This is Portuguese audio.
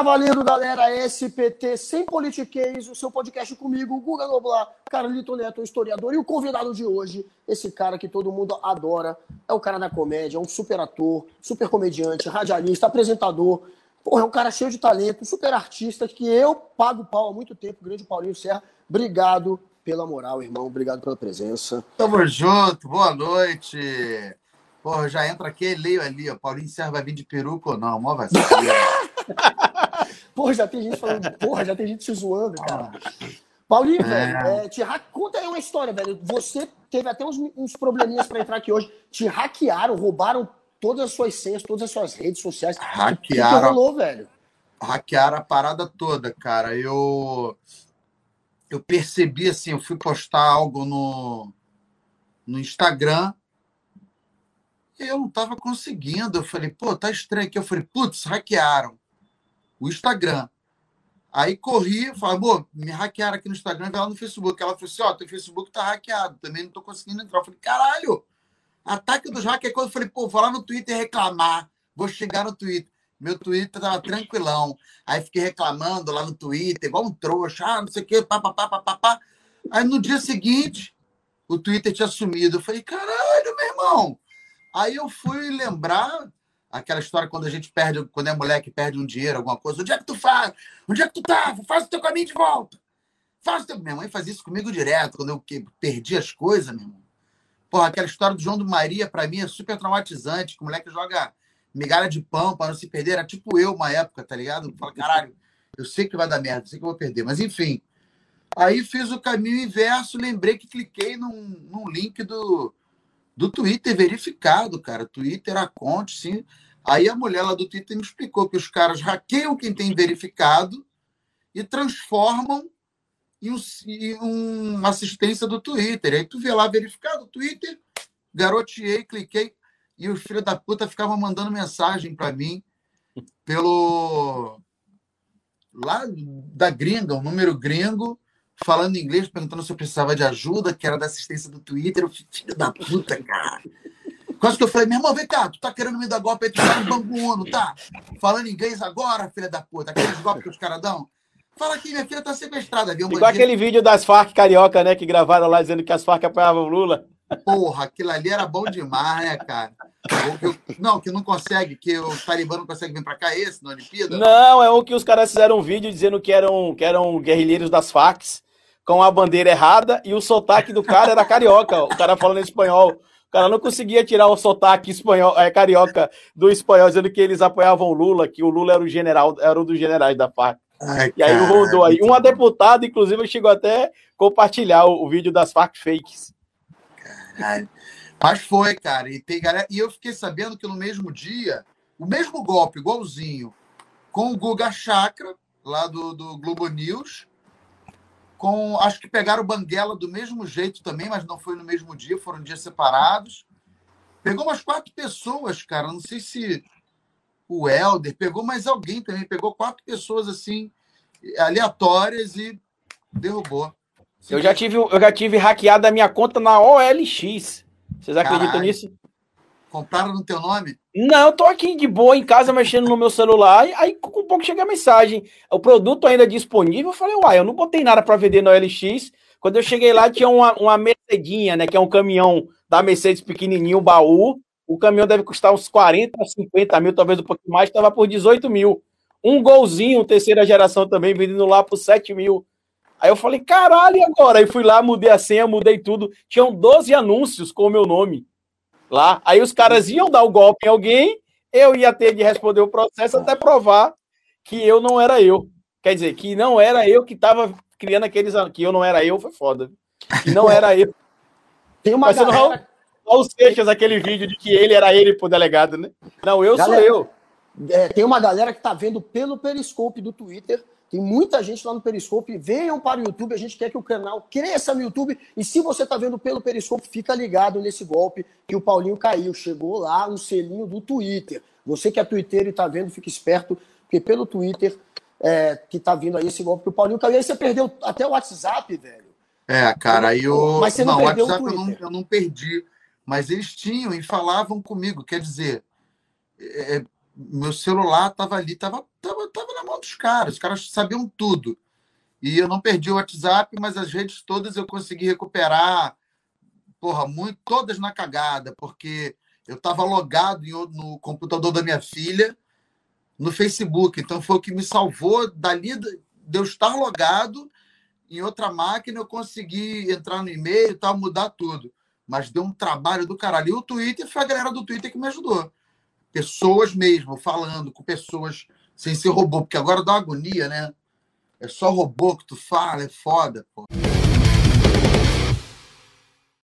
Tá valendo, galera. SPT sem politiquês, o seu podcast comigo, Guga Noblar, Carlito Neto, historiador. E o convidado de hoje, esse cara que todo mundo adora, é o cara da comédia, é um super ator, super comediante, radialista, apresentador. Porra, é um cara cheio de talento, super artista, que eu pago pau há muito tempo, grande Paulinho Serra. Obrigado pela moral, irmão. Obrigado pela presença. Tamo junto, boa noite. Porra, já entra aqui e leio ali, ó. Paulinho Serra vai vir de peruca ou não? Mó vacina. porra, já tem gente falando, porra, já tem gente se zoando, cara. Paulinho, é. velho, é, te ha... conta aí uma história, velho. Você teve até uns, uns probleminhas para entrar aqui hoje. Te hackearam, roubaram todas as suas senhas, todas as suas redes sociais. Hackearam. O que, que rolou, velho? Hackearam a parada toda, cara. Eu eu percebi assim, eu fui postar algo no, no Instagram e eu não estava conseguindo. Eu falei, pô, tá estranho aqui. Eu falei, putz, hackearam o Instagram. Aí corri, falei, pô, me hackearam aqui no Instagram e lá no Facebook. Ela falou assim: ó, oh, teu Facebook tá hackeado, também não tô conseguindo entrar. Eu falei, caralho, ataque dos hackers. Quando eu falei, pô, vou lá no Twitter reclamar, vou chegar no Twitter. Meu Twitter tava tranquilão. Aí fiquei reclamando lá no Twitter, igual um trouxa, ah, não sei o quê, papapá, papapá. Aí no dia seguinte, o Twitter tinha sumido. Eu falei, caralho, meu irmão. Aí eu fui lembrar aquela história quando a gente perde, quando é moleque perde um dinheiro, alguma coisa. Onde é que tu faz? Onde é que tu tá? Faz o teu caminho de volta. Faz o teu... Minha mãe fazia isso comigo direto, quando eu perdi as coisas, meu irmão. Porra, aquela história do João do Maria, para mim, é super traumatizante, que o moleque joga migalha de pão para não se perder. Era tipo eu uma época, tá ligado? Fala, caralho, eu sei que vai dar merda, sei que eu vou perder. Mas enfim. Aí fiz o caminho inverso, lembrei que cliquei num, num link do, do Twitter verificado, cara. Twitter, a conta, sim. Aí a mulher lá do Twitter me explicou que os caras hackeiam quem tem verificado e transformam em, um, em uma assistência do Twitter. Aí tu vê lá verificado, Twitter, garoteei, cliquei e os filhos da puta ficavam mandando mensagem para mim pelo lá da gringa, um número gringo, falando inglês, perguntando se eu precisava de ajuda, que era da assistência do Twitter. Eu, filho da puta, cara. Quase que eu falei, meu irmão, vem cá, tu tá querendo me dar golpe aí, tu tá no Bangu Uno, tá? Falando inglês agora, filha da puta, aqueles golpes que os caras dão. Fala aqui, minha filha tá sequestrada, viu? Igual aquele vídeo das Farc carioca, né, que gravaram lá dizendo que as Farc apoiavam o Lula. Porra, aquilo ali era bom demais, né, cara? não, que não consegue, que o Talibã não consegue vir pra cá, esse, na Olimpíada? Não, é o que os caras fizeram um vídeo dizendo que eram, que eram guerrilheiros das Farcs com a bandeira errada e o sotaque do cara era carioca, o cara falando espanhol. O cara não conseguia tirar o sotaque espanhol, é, carioca do espanhol, dizendo que eles apoiavam o Lula, que o Lula era o general, era um dos generais da FARC. Ai, e aí rodou aí. Uma deputada, inclusive, chegou até compartilhar o, o vídeo das FARC fakes. Caralho. Mas foi, cara. E, tem galera... e eu fiquei sabendo que no mesmo dia, o mesmo golpe, igualzinho, com o Guga Chakra, lá do, do Globo News, com. Acho que pegaram o Banguela do mesmo jeito também, mas não foi no mesmo dia, foram dias separados. Pegou umas quatro pessoas, cara. Não sei se o Helder pegou mais alguém também. Pegou quatro pessoas assim, aleatórias e derrubou. Eu já tive, eu já tive hackeado a minha conta na OLX. Vocês acreditam Caralho. nisso? Compraram no teu nome? Não, eu tô aqui de boa em casa mexendo no meu celular. Aí, com um pouco chega a mensagem. O produto ainda disponível. Eu falei, uai, eu não botei nada para vender na OLX. Quando eu cheguei lá, tinha uma, uma Mercedinha, né? Que é um caminhão da Mercedes pequenininho, baú. O caminhão deve custar uns 40, 50 mil, talvez um pouquinho mais. Estava por 18 mil. Um golzinho, terceira geração também, vendendo lá por 7 mil. Aí eu falei, caralho, e agora? Aí fui lá, mudei a senha, mudei tudo. Tinham 12 anúncios com o meu nome lá. Aí os caras iam dar o golpe em alguém, eu ia ter de responder o processo até provar que eu não era eu. Quer dizer, que não era eu que estava criando aqueles. Que eu não era eu, foi foda. Que não era eu. Tem uma Mas galera... não, os Seixas, aquele vídeo de que ele era ele pro delegado, né? Não, eu galera, sou eu. É, tem uma galera que tá vendo pelo Periscope do Twitter tem muita gente lá no Periscope. Venham para o YouTube. A gente quer que o canal cresça no YouTube. E se você está vendo pelo Periscope, fica ligado nesse golpe que o Paulinho caiu. Chegou lá um selinho do Twitter. Você que é Twitter e está vendo, fica esperto, porque pelo Twitter é, que está vindo aí esse golpe que o Paulinho caiu. Aí você perdeu até o WhatsApp, velho. É, cara, aí eu. Mas você não, não perdeu WhatsApp o Twitter. Eu não, eu não perdi. Mas eles tinham e falavam comigo. Quer dizer, é, meu celular tava ali, tava, dos caras, os caras sabiam tudo. E eu não perdi o WhatsApp, mas as redes todas eu consegui recuperar, porra, muito, todas na cagada, porque eu estava logado no computador da minha filha no Facebook. Então foi o que me salvou dali de eu estar logado em outra máquina, eu consegui entrar no e-mail e tal, mudar tudo. Mas deu um trabalho do caralho. E o Twitter foi a galera do Twitter que me ajudou. Pessoas mesmo, falando com pessoas sem ser robô, porque agora dá agonia, né? É só robô que tu fala, é foda, pô.